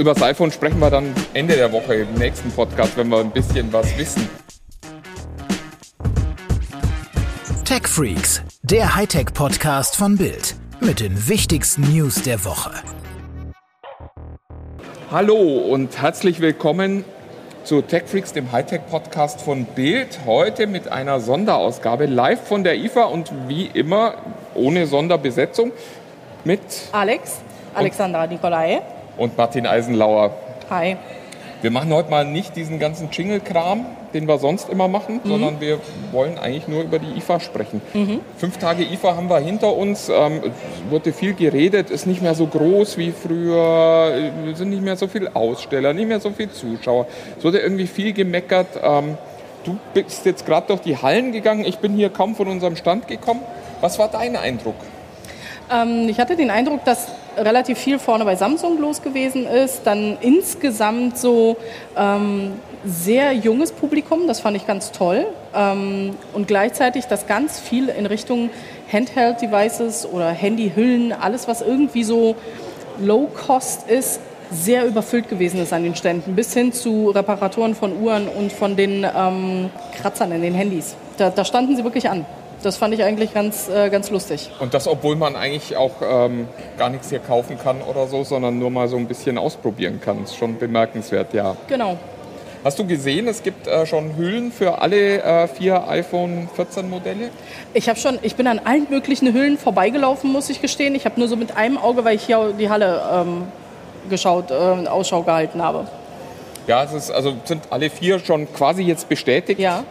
über das iPhone sprechen wir dann Ende der Woche im nächsten Podcast, wenn wir ein bisschen was wissen. Tech Freaks, der Hightech-Podcast von Bild mit den wichtigsten News der Woche. Hallo und herzlich willkommen zu Tech Freaks, dem Hightech-Podcast von Bild. Heute mit einer Sonderausgabe live von der IFA und wie immer ohne Sonderbesetzung mit Alex, Alexandra Nikolai. Und Martin Eisenlauer. Hi. Wir machen heute mal nicht diesen ganzen Jingle-Kram, den wir sonst immer machen, sondern wir wollen eigentlich nur über die IFA sprechen. Fünf Tage IFA haben wir hinter uns. Ähm, es wurde viel geredet, ist nicht mehr so groß wie früher, es sind nicht mehr so viele Aussteller, nicht mehr so viele Zuschauer. Es wurde irgendwie viel gemeckert. Ähm, du bist jetzt gerade durch die Hallen gegangen, ich bin hier kaum von unserem Stand gekommen. Was war dein Eindruck? Ähm, ich hatte den Eindruck, dass relativ viel vorne bei Samsung los gewesen ist. Dann insgesamt so ähm, sehr junges Publikum, das fand ich ganz toll. Ähm, und gleichzeitig, dass ganz viel in Richtung Handheld-Devices oder Handyhüllen, alles was irgendwie so Low-Cost ist, sehr überfüllt gewesen ist an den Ständen, bis hin zu Reparaturen von Uhren und von den ähm, Kratzern in den Handys. Da, da standen sie wirklich an. Das fand ich eigentlich ganz, äh, ganz lustig. Und das, obwohl man eigentlich auch ähm, gar nichts hier kaufen kann oder so, sondern nur mal so ein bisschen ausprobieren kann. Ist schon bemerkenswert, ja. Genau. Hast du gesehen, es gibt äh, schon Hüllen für alle äh, vier iPhone 14 Modelle? Ich habe schon, ich bin an allen möglichen Hüllen vorbeigelaufen, muss ich gestehen. Ich habe nur so mit einem Auge, weil ich hier die Halle ähm, geschaut, äh, Ausschau gehalten habe. Ja, es ist, also sind alle vier schon quasi jetzt bestätigt. Ja.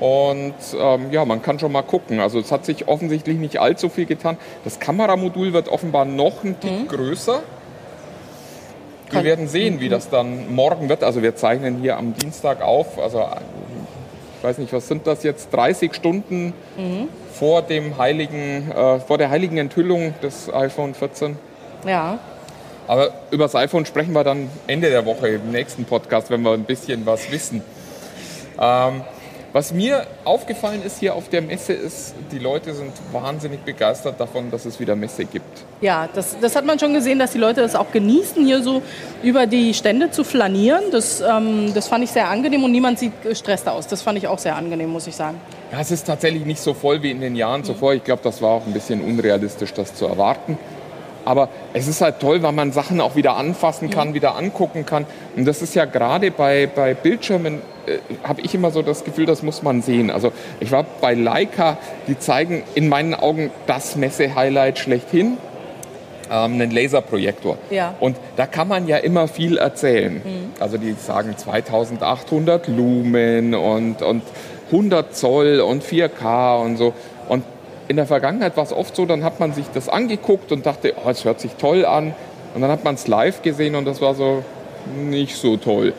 Und ähm, ja, man kann schon mal gucken. Also es hat sich offensichtlich nicht allzu viel getan. Das Kameramodul wird offenbar noch ein Tick größer. Wir Kann- werden sehen, wie das dann morgen wird. Also wir zeichnen hier am Dienstag auf. Also ich weiß nicht, was sind das jetzt? 30 Stunden vor dem heiligen, äh, vor der heiligen Enthüllung des iPhone 14. Ja. Aber über das iPhone sprechen wir dann Ende der Woche im nächsten Podcast, wenn wir ein bisschen was wissen. Ähm, was mir aufgefallen ist hier auf der Messe ist, die Leute sind wahnsinnig begeistert davon, dass es wieder Messe gibt. Ja, das, das hat man schon gesehen, dass die Leute das auch genießen, hier so über die Stände zu flanieren. Das, ähm, das fand ich sehr angenehm und niemand sieht gestresst aus. Das fand ich auch sehr angenehm, muss ich sagen. Ja, es ist tatsächlich nicht so voll wie in den Jahren zuvor. Ich glaube, das war auch ein bisschen unrealistisch, das zu erwarten. Aber es ist halt toll, weil man Sachen auch wieder anfassen kann, wieder angucken kann. Und das ist ja gerade bei, bei Bildschirmen, äh, habe ich immer so das Gefühl, das muss man sehen. Also ich war bei Leica, die zeigen in meinen Augen das Messe-Highlight schlechthin, ähm, einen Laserprojektor. Ja. Und da kann man ja immer viel erzählen. Also die sagen 2800 Lumen und, und 100 Zoll und 4K und so. Und in der Vergangenheit war es oft so, dann hat man sich das angeguckt und dachte, oh, es hört sich toll an. Und dann hat man es live gesehen und das war so nicht so toll.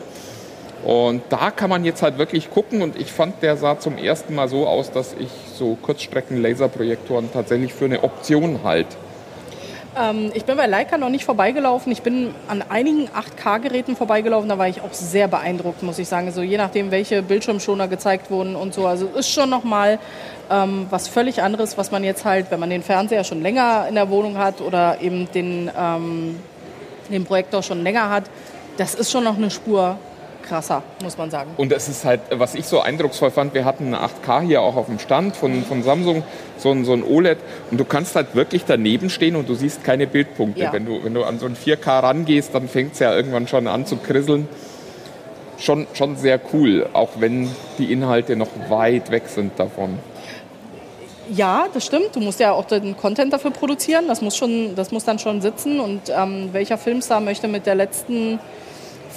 Und da kann man jetzt halt wirklich gucken und ich fand, der sah zum ersten Mal so aus, dass ich so Kurzstrecken-Laserprojektoren tatsächlich für eine Option halt. Ähm, ich bin bei Leica noch nicht vorbeigelaufen. Ich bin an einigen 8K-Geräten vorbeigelaufen. Da war ich auch sehr beeindruckt, muss ich sagen. So je nachdem, welche Bildschirmschoner gezeigt wurden und so. Also ist schon nochmal ähm, was völlig anderes, was man jetzt halt, wenn man den Fernseher schon länger in der Wohnung hat oder eben den, ähm, den Projektor schon länger hat. Das ist schon noch eine Spur krasser, muss man sagen. Und es ist halt, was ich so eindrucksvoll fand, wir hatten eine 8K hier auch auf dem Stand von, von Samsung, so ein, so ein OLED. Und du kannst halt wirklich daneben stehen und du siehst keine Bildpunkte. Ja. Wenn, du, wenn du an so ein 4K rangehst, dann fängt es ja irgendwann schon an zu krisseln. Schon, schon sehr cool, auch wenn die Inhalte noch weit weg sind davon. Ja, das stimmt. Du musst ja auch den Content dafür produzieren. Das muss, schon, das muss dann schon sitzen. Und ähm, welcher Filmstar möchte mit der letzten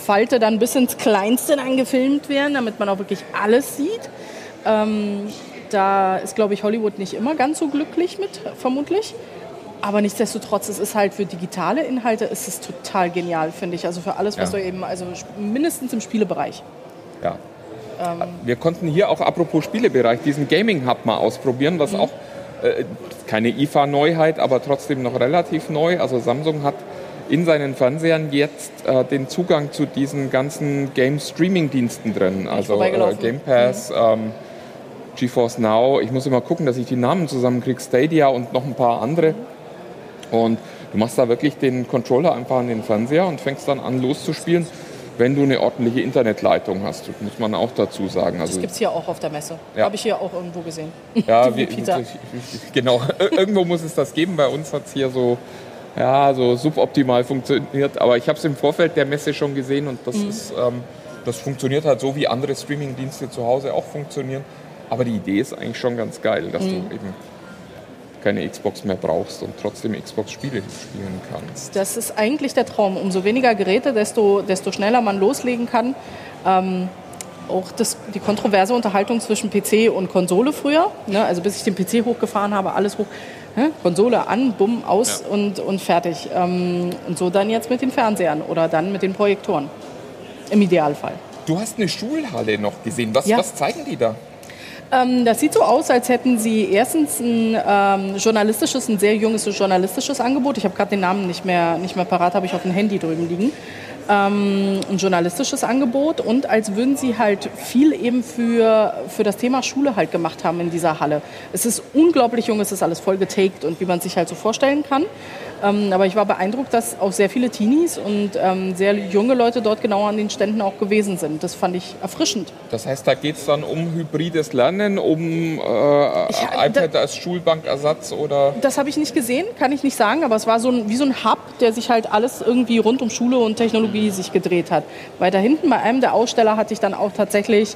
Falte dann bis ins Kleinste dann gefilmt werden, damit man auch wirklich alles sieht? Ähm, da ist, glaube ich, Hollywood nicht immer ganz so glücklich mit, vermutlich. Aber nichtsdestotrotz, es ist halt für digitale Inhalte ist es total genial, finde ich. Also für alles, was Ja. du eben, also mindestens im Spielebereich. Ja. Wir konnten hier auch, apropos Spielebereich, diesen Gaming Hub mal ausprobieren, was auch äh, keine IFA-Neuheit, aber trotzdem noch relativ neu. Also Samsung hat in seinen Fernsehern jetzt äh, den Zugang zu diesen ganzen Game-Streaming-Diensten drin. Also äh. Game Pass, ähm, GeForce Now. Ich muss immer gucken, dass ich die Namen zusammenkriege. Stadia und noch ein paar andere. Und Du machst da wirklich den Controller einfach an den Fernseher und fängst dann an loszuspielen, wenn du eine ordentliche Internetleitung hast. Das muss man auch dazu sagen. Also, das gibt es hier auch auf der Messe. Ja. Habe ich hier auch irgendwo gesehen. Ja, wie, genau. Irgendwo muss es das geben. Bei uns hat es hier so, ja, so suboptimal funktioniert. Aber ich habe es im Vorfeld der Messe schon gesehen und das mhm. ist... Ähm, das funktioniert halt so, wie andere Streaming-Dienste zu Hause auch funktionieren. Aber die Idee ist eigentlich schon ganz geil, dass mhm. du eben keine Xbox mehr brauchst und trotzdem Xbox-Spiele spielen kannst. Das ist eigentlich der Traum. Umso weniger Geräte, desto, desto schneller man loslegen kann. Ähm, auch das, die kontroverse Unterhaltung zwischen PC und Konsole früher. Ne? Also bis ich den PC hochgefahren habe, alles hoch. Ne? Konsole an, bumm, aus ja. und, und fertig. Ähm, und so dann jetzt mit den Fernsehern oder dann mit den Projektoren. Im Idealfall. Du hast eine Schulhalle noch gesehen. Was, ja. was zeigen die da? Ähm, das sieht so aus, als hätten sie erstens ein ähm, journalistisches, ein sehr junges journalistisches Angebot. Ich habe gerade den Namen nicht mehr, nicht mehr parat, habe ich auf dem Handy drüben liegen. Ähm, ein journalistisches Angebot und als würden sie halt viel eben für, für das Thema Schule halt gemacht haben in dieser Halle. Es ist unglaublich jung, es ist alles voll getaked und wie man sich halt so vorstellen kann. Ähm, aber ich war beeindruckt, dass auch sehr viele Teenies und ähm, sehr junge Leute dort genau an den Ständen auch gewesen sind. Das fand ich erfrischend. Das heißt, da geht es dann um hybrides Lernen, um äh, ich, iPad da, als Schulbankersatz oder? Das habe ich nicht gesehen, kann ich nicht sagen, aber es war so ein, wie so ein Hub, der sich halt alles irgendwie rund um Schule und Technologie sich gedreht hat. Weiter hinten bei einem der Aussteller hatte ich dann auch tatsächlich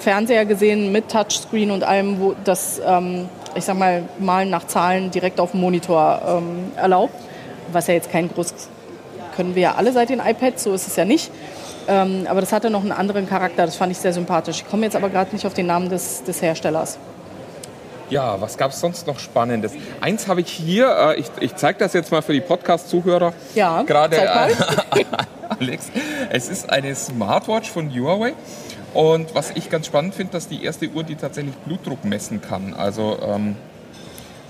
Fernseher gesehen mit Touchscreen und allem, wo das ähm, ich sag mal, Malen nach Zahlen direkt auf dem Monitor ähm, erlaubt. Was ja jetzt kein großes, können wir ja alle seit den iPads, so ist es ja nicht. Ähm, aber das hatte noch einen anderen Charakter, das fand ich sehr sympathisch. Ich komme jetzt aber gerade nicht auf den Namen des, des Herstellers. Ja, was gab es sonst noch Spannendes? Eins habe ich hier, äh, ich, ich zeige das jetzt mal für die Podcast-Zuhörer. Ja, gerade. Äh, Alex, es ist eine Smartwatch von Huawei. Und was ich ganz spannend finde, dass die erste Uhr, die tatsächlich Blutdruck messen kann. Also ähm,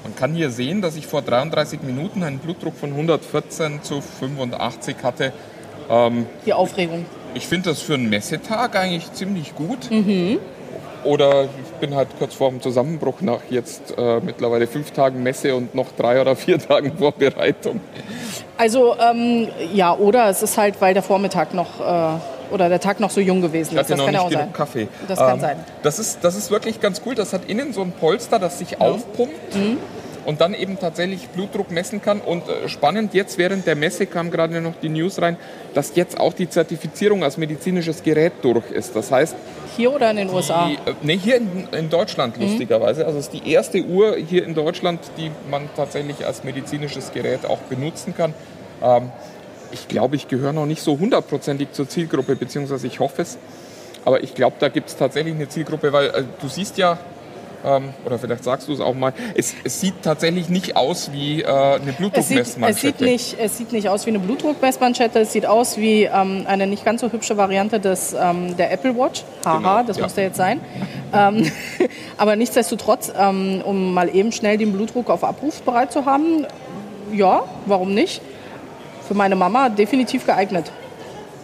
man kann hier sehen, dass ich vor 33 Minuten einen Blutdruck von 114 zu 85 hatte. Ähm, die Aufregung. Ich finde das für einen Messetag eigentlich ziemlich gut. Mhm. Oder ich bin halt kurz vor dem Zusammenbruch nach jetzt äh, mittlerweile fünf Tagen Messe und noch drei oder vier Tagen Vorbereitung. Also ähm, ja, oder es ist halt, weil der Vormittag noch äh, oder der Tag noch so jung gewesen ist. Das kann ja auch sein. Kaffee. Das ähm, kann sein. Das ist, das ist wirklich ganz cool. Das hat innen so ein Polster, das sich ja. aufpumpt. Mhm. Und dann eben tatsächlich Blutdruck messen kann. Und äh, spannend, jetzt während der Messe kam gerade noch die News rein, dass jetzt auch die Zertifizierung als medizinisches Gerät durch ist. Das heißt, hier oder in den USA? Die, äh, nee, hier in, in Deutschland mhm. lustigerweise. Also es ist die erste Uhr hier in Deutschland, die man tatsächlich als medizinisches Gerät auch benutzen kann. Ähm, ich glaube, ich gehöre noch nicht so hundertprozentig zur Zielgruppe, beziehungsweise ich hoffe es. Aber ich glaube, da gibt es tatsächlich eine Zielgruppe, weil äh, du siehst ja, ähm, oder vielleicht sagst du es auch mal, es, es sieht tatsächlich nicht aus wie äh, eine Blutdruckmessmanschette. Es, sieht, nicht, es sieht nicht aus wie eine Blutdruckmessmanschette, es sieht aus wie ähm, eine nicht ganz so hübsche Variante des, ähm, der Apple Watch. Haha, genau, das ja. muss der jetzt sein. Ähm, aber nichtsdestotrotz, ähm, um mal eben schnell den Blutdruck auf Abruf bereit zu haben, ja, warum nicht? Für meine Mama definitiv geeignet.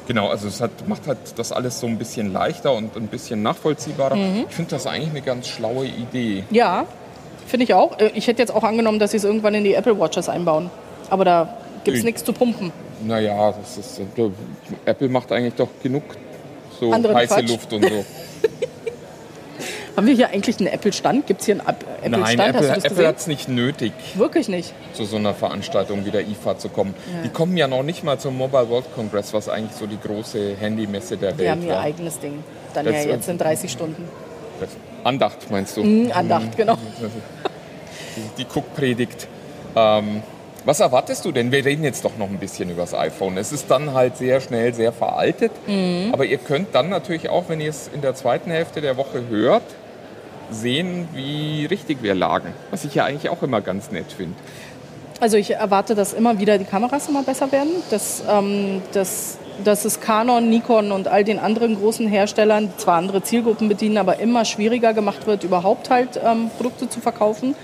Genau, also es hat, macht halt das alles so ein bisschen leichter und ein bisschen nachvollziehbarer. Mhm. Ich finde das eigentlich eine ganz schlaue Idee. Ja, finde ich auch. Äh, ich hätte jetzt auch angenommen, dass sie es irgendwann in die Apple Watches einbauen. Aber da gibt es nichts zu pumpen. Naja, das ist, äh, Apple macht eigentlich doch genug so Andere heiße Quatsch. Luft und so. Haben wir hier eigentlich einen Apple-Stand? Gibt es hier einen Apple-Stand? Nein, Apple, Apple hat es nicht nötig. Wirklich nicht? Zu so einer Veranstaltung wie der IFA zu kommen. Ja. Die kommen ja noch nicht mal zum Mobile World Congress, was eigentlich so die große Handymesse der Welt ist. Die haben ihr eigenes Ding. Dann das, ja jetzt in 30 Stunden. Andacht meinst du? Mm, Andacht, mhm. genau. Die, die Cook-Predigt. Ähm, was erwartest du denn? Wir reden jetzt doch noch ein bisschen über das iPhone. Es ist dann halt sehr schnell sehr veraltet. Mhm. Aber ihr könnt dann natürlich auch, wenn ihr es in der zweiten Hälfte der Woche hört, sehen, wie richtig wir lagen. Was ich ja eigentlich auch immer ganz nett finde. Also ich erwarte, dass immer wieder die Kameras immer besser werden, dass, ähm, dass, dass es Canon, Nikon und all den anderen großen Herstellern, die zwar andere Zielgruppen bedienen, aber immer schwieriger gemacht wird, überhaupt halt ähm, Produkte zu verkaufen.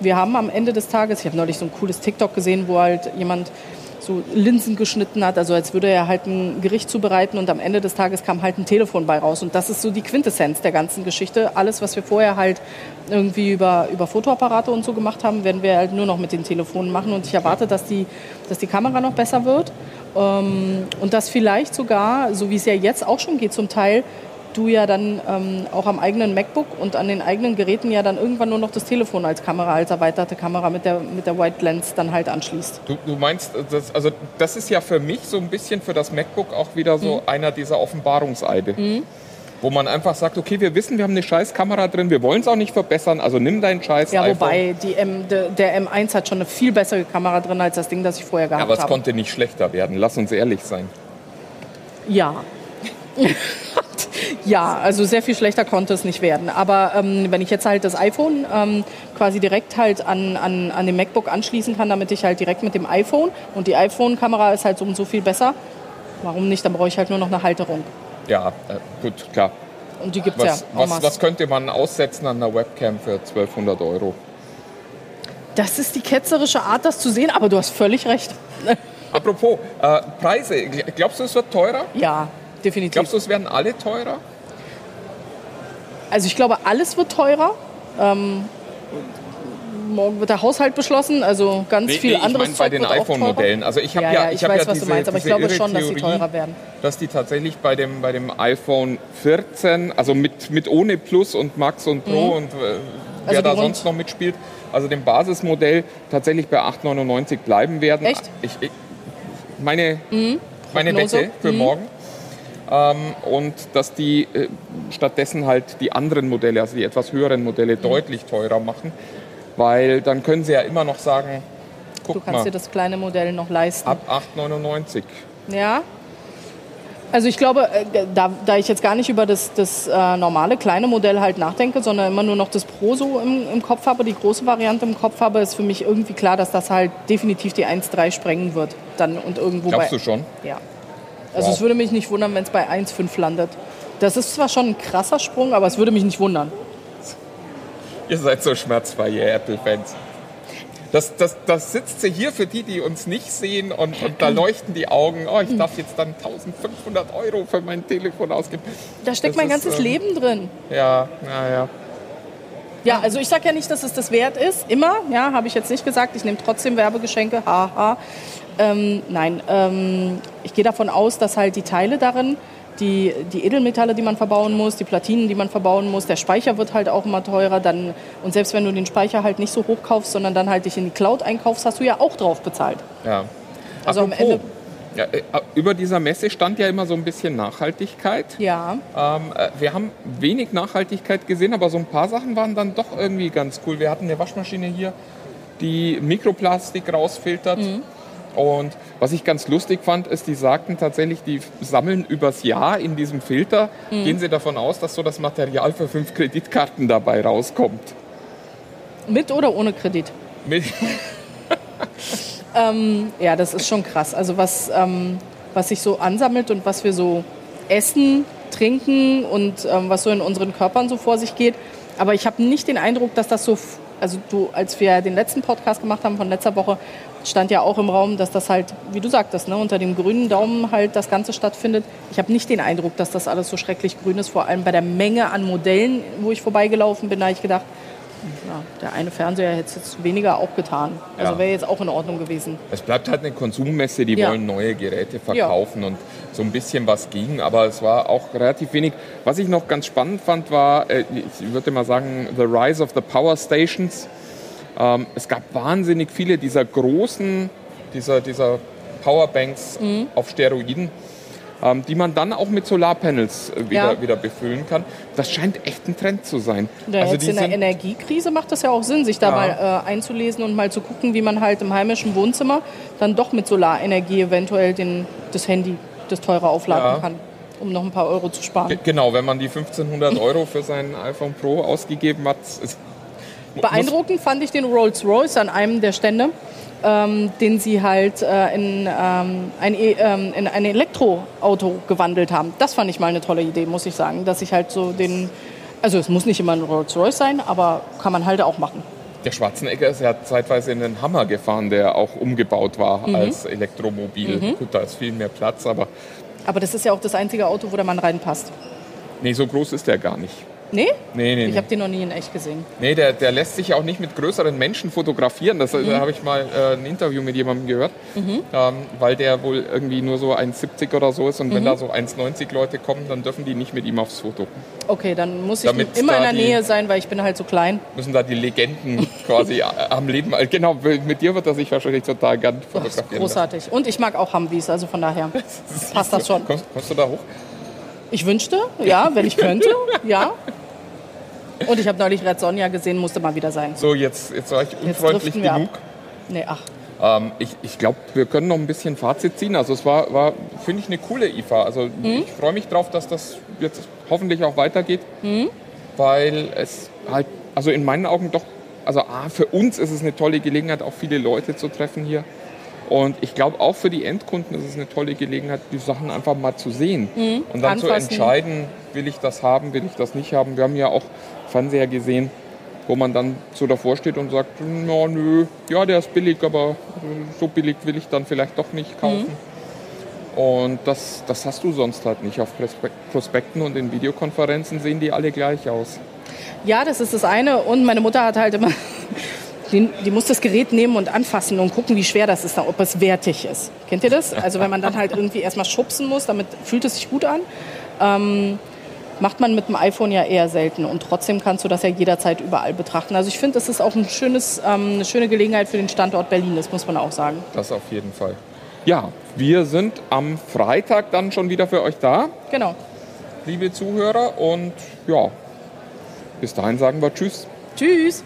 Wir haben am Ende des Tages, ich habe neulich so ein cooles TikTok gesehen, wo halt jemand so Linsen geschnitten hat, also als würde er halt ein Gericht zubereiten und am Ende des Tages kam halt ein Telefon bei raus. Und das ist so die Quintessenz der ganzen Geschichte. Alles, was wir vorher halt irgendwie über, über Fotoapparate und so gemacht haben, werden wir halt nur noch mit den Telefonen machen. Und ich erwarte, dass die, dass die Kamera noch besser wird. Ähm, und dass vielleicht sogar, so wie es ja jetzt auch schon geht zum Teil, du ja dann ähm, auch am eigenen MacBook und an den eigenen Geräten ja dann irgendwann nur noch das Telefon als Kamera, als erweiterte Kamera mit der, mit der White Lens dann halt anschließt. Du, du meinst, das, also das ist ja für mich so ein bisschen für das MacBook auch wieder so mhm. einer dieser Offenbarungseide. Mhm. Wo man einfach sagt, okay, wir wissen, wir haben eine scheiß Kamera drin, wir wollen es auch nicht verbessern, also nimm deinen scheiß Ja, wobei die M, de, der M1 hat schon eine viel bessere Kamera drin als das Ding, das ich vorher gehabt habe. Ja, aber es konnte nicht schlechter werden, lass uns ehrlich sein. Ja. Ja, also sehr viel schlechter konnte es nicht werden. Aber ähm, wenn ich jetzt halt das iPhone ähm, quasi direkt halt an, an, an dem MacBook anschließen kann, damit ich halt direkt mit dem iPhone und die iPhone-Kamera ist halt so und so viel besser, warum nicht? Dann brauche ich halt nur noch eine Halterung. Ja, äh, gut, klar. Und die gibt es ja. Was, was könnte man aussetzen an einer Webcam für 1200 Euro? Das ist die ketzerische Art, das zu sehen, aber du hast völlig recht. Apropos äh, Preise, glaubst du, es wird teurer? Ja, definitiv. Glaubst du, es werden alle teurer? Also ich glaube, alles wird teurer. Ähm, morgen wird der Haushalt beschlossen, also ganz nee, viel nee, anderes ich mein, bei den iPhone-Modellen. Also ich habe ja, ja, ich, ich weiß, ja was diese, du meinst, aber ich glaube schon, dass sie teurer werden. Dass die tatsächlich bei dem, bei dem iPhone 14, also mit, mit ohne Plus und Max und Pro mhm. und äh, wer also da sonst noch mitspielt, also dem Basismodell tatsächlich bei 8,99 bleiben werden. Echt? Ich, ich meine, mhm. meine Wette für mhm. morgen. Ähm, und dass die äh, stattdessen halt die anderen Modelle, also die etwas höheren Modelle, mhm. deutlich teurer machen, weil dann können sie ja immer noch sagen, guck Du kannst mal, dir das kleine Modell noch leisten. Ab 8,99. Ja. Also ich glaube, äh, da, da ich jetzt gar nicht über das, das äh, normale kleine Modell halt nachdenke, sondern immer nur noch das Pro so im, im Kopf habe, die große Variante im Kopf habe, ist für mich irgendwie klar, dass das halt definitiv die 1,3 sprengen wird. Dann und irgendwo Glaubst bei, du schon? Ja. Also wow. es würde mich nicht wundern, wenn es bei 1,5 landet. Das ist zwar schon ein krasser Sprung, aber es würde mich nicht wundern. Ihr seid so schmerzfrei, ihr Apple-Fans. Das, das, das sitzt sie hier für die, die uns nicht sehen und, und da leuchten die Augen. Oh, ich darf jetzt dann 1500 Euro für mein Telefon ausgeben. Da steckt das mein ist, ganzes ähm, Leben drin. Ja, naja. Ja, also ich sage ja nicht, dass es das wert ist. Immer, ja, habe ich jetzt nicht gesagt. Ich nehme trotzdem Werbegeschenke, haha. Ähm, nein, ähm, ich gehe davon aus, dass halt die Teile darin, die, die Edelmetalle, die man verbauen muss, die Platinen, die man verbauen muss, der Speicher wird halt auch immer teurer. Dann, und selbst wenn du den Speicher halt nicht so hoch kaufst, sondern dann halt dich in die Cloud einkaufst, hast du ja auch drauf bezahlt. Ja. Also Apropos, am Ende. Ja, äh, über dieser Messe stand ja immer so ein bisschen Nachhaltigkeit. Ja. Ähm, äh, wir haben wenig Nachhaltigkeit gesehen, aber so ein paar Sachen waren dann doch irgendwie ganz cool. Wir hatten eine Waschmaschine hier, die Mikroplastik rausfiltert. Mhm. Und was ich ganz lustig fand, ist, die sagten tatsächlich, die sammeln übers Jahr in diesem Filter, mhm. gehen sie davon aus, dass so das Material für fünf Kreditkarten dabei rauskommt. Mit oder ohne Kredit? Mit. ähm, ja, das ist schon krass. Also was, ähm, was sich so ansammelt und was wir so essen, trinken und ähm, was so in unseren Körpern so vor sich geht. Aber ich habe nicht den Eindruck, dass das so also du, als wir den letzten Podcast gemacht haben von letzter Woche, stand ja auch im Raum, dass das halt, wie du sagtest, ne, unter dem grünen Daumen halt das Ganze stattfindet. Ich habe nicht den Eindruck, dass das alles so schrecklich grün ist. Vor allem bei der Menge an Modellen, wo ich vorbeigelaufen bin, da habe ich gedacht, ja, der eine Fernseher hätte es jetzt weniger auch getan. Also ja. wäre jetzt auch in Ordnung gewesen. Es bleibt halt eine Konsummesse, die ja. wollen neue Geräte verkaufen und so ein bisschen was ging, aber es war auch relativ wenig. Was ich noch ganz spannend fand, war, äh, ich würde mal sagen, The Rise of the Power Stations. Ähm, es gab wahnsinnig viele dieser großen, dieser, dieser Powerbanks mhm. auf Steroiden ähm, die man dann auch mit Solarpanels äh, wieder, ja. wieder befüllen kann. Das scheint echt ein Trend zu sein. Ja, also jetzt in der Energiekrise macht das ja auch Sinn, sich da ja. mal äh, einzulesen und mal zu gucken, wie man halt im heimischen Wohnzimmer dann doch mit Solarenergie eventuell den, das Handy, das teure aufladen kann um noch ein paar Euro zu sparen. Genau, wenn man die 1500 Euro für sein iPhone Pro ausgegeben hat. Beeindruckend fand ich den Rolls Royce an einem der Stände ähm, den sie halt äh, in, ähm, ein, e, ähm, in ein Elektroauto gewandelt haben. Das fand ich mal eine tolle Idee, muss ich sagen, dass ich halt so den, also es muss nicht immer ein Rolls Royce sein, aber kann man halt auch machen. Der Schwarzenegger ist ja zeitweise in einen Hammer gefahren, der auch umgebaut war Mhm. als Elektromobil. Gut, da ist viel mehr Platz, aber Aber das ist ja auch das einzige Auto, wo der Mann reinpasst. nee, so groß ist der gar nicht. Nee? Nee, nee, Ich nee. habe den noch nie in echt gesehen. Nee, der, der lässt sich auch nicht mit größeren Menschen fotografieren. Das, Mhm. Da habe ich mal äh, ein Interview mit jemandem gehört, ähm, weil der wohl irgendwie nur so 1,70 oder so ist. Und Mhm. wenn da so 1,90 Leute kommen, dann dürfen die nicht mit ihm aufs Foto. Okay, dann muss ich Damit immer in der Nähe sein, weil ich bin halt so klein. Müssen da die Legenden quasi äh, am Leben. äh, Genau, mit dir wird er sich wahrscheinlich total gern fotografieren. großartig. Und ich mag auch Humvees, also von daher passt das schon. Kommst, kommst du da hoch? Ich wünschte, ja, wenn ich könnte, ja. Und ich habe neulich Red Sonja gesehen, musste mal wieder sein. So, jetzt, jetzt war ich unfreundlich wir ab. genug. Nee, ach, Ähm, ich ich glaube, wir können noch ein bisschen Fazit ziehen. Also es war, war finde ich, eine coole IFA. Also Mhm. ich freue mich drauf, dass das jetzt hoffentlich auch weitergeht, Mhm. weil es halt, also in meinen Augen doch, also A, für uns ist es eine tolle Gelegenheit, auch viele Leute zu treffen hier. Und ich glaube, auch für die Endkunden ist es eine tolle Gelegenheit, die Sachen einfach mal zu sehen. Und dann zu Mhm. Anfassen. entscheiden, will ich das haben, will ich das nicht haben. Wir haben ja auch Fernseher gesehen, wo man dann so davor steht und sagt, na nö, ja, der ist billig, aber äh, so billig will ich dann vielleicht doch nicht kaufen. Und das, das hast du sonst halt nicht. Auf Prospe- Prospekten und in Videokonferenzen sehen die alle gleich aus. Ja, das ist das eine. Und meine Mutter hat halt immer, die, die muss das Gerät nehmen und anfassen und gucken, wie schwer das ist, ob es wertig ist. Kennt ihr das? Also wenn man dann halt irgendwie erstmal schubsen muss, damit fühlt es sich gut an. Ähm, macht man mit dem iPhone ja eher selten. Und trotzdem kannst du das ja jederzeit überall betrachten. Also ich finde, das ist auch ein schönes, ähm, eine schöne Gelegenheit für den Standort Berlin, das muss man auch sagen. Das auf jeden Fall. Ja, wir sind am Freitag dann schon wieder für euch da, Genau. liebe Zuhörer. Und ja, bis dahin sagen wir Tschüss. Tschüss.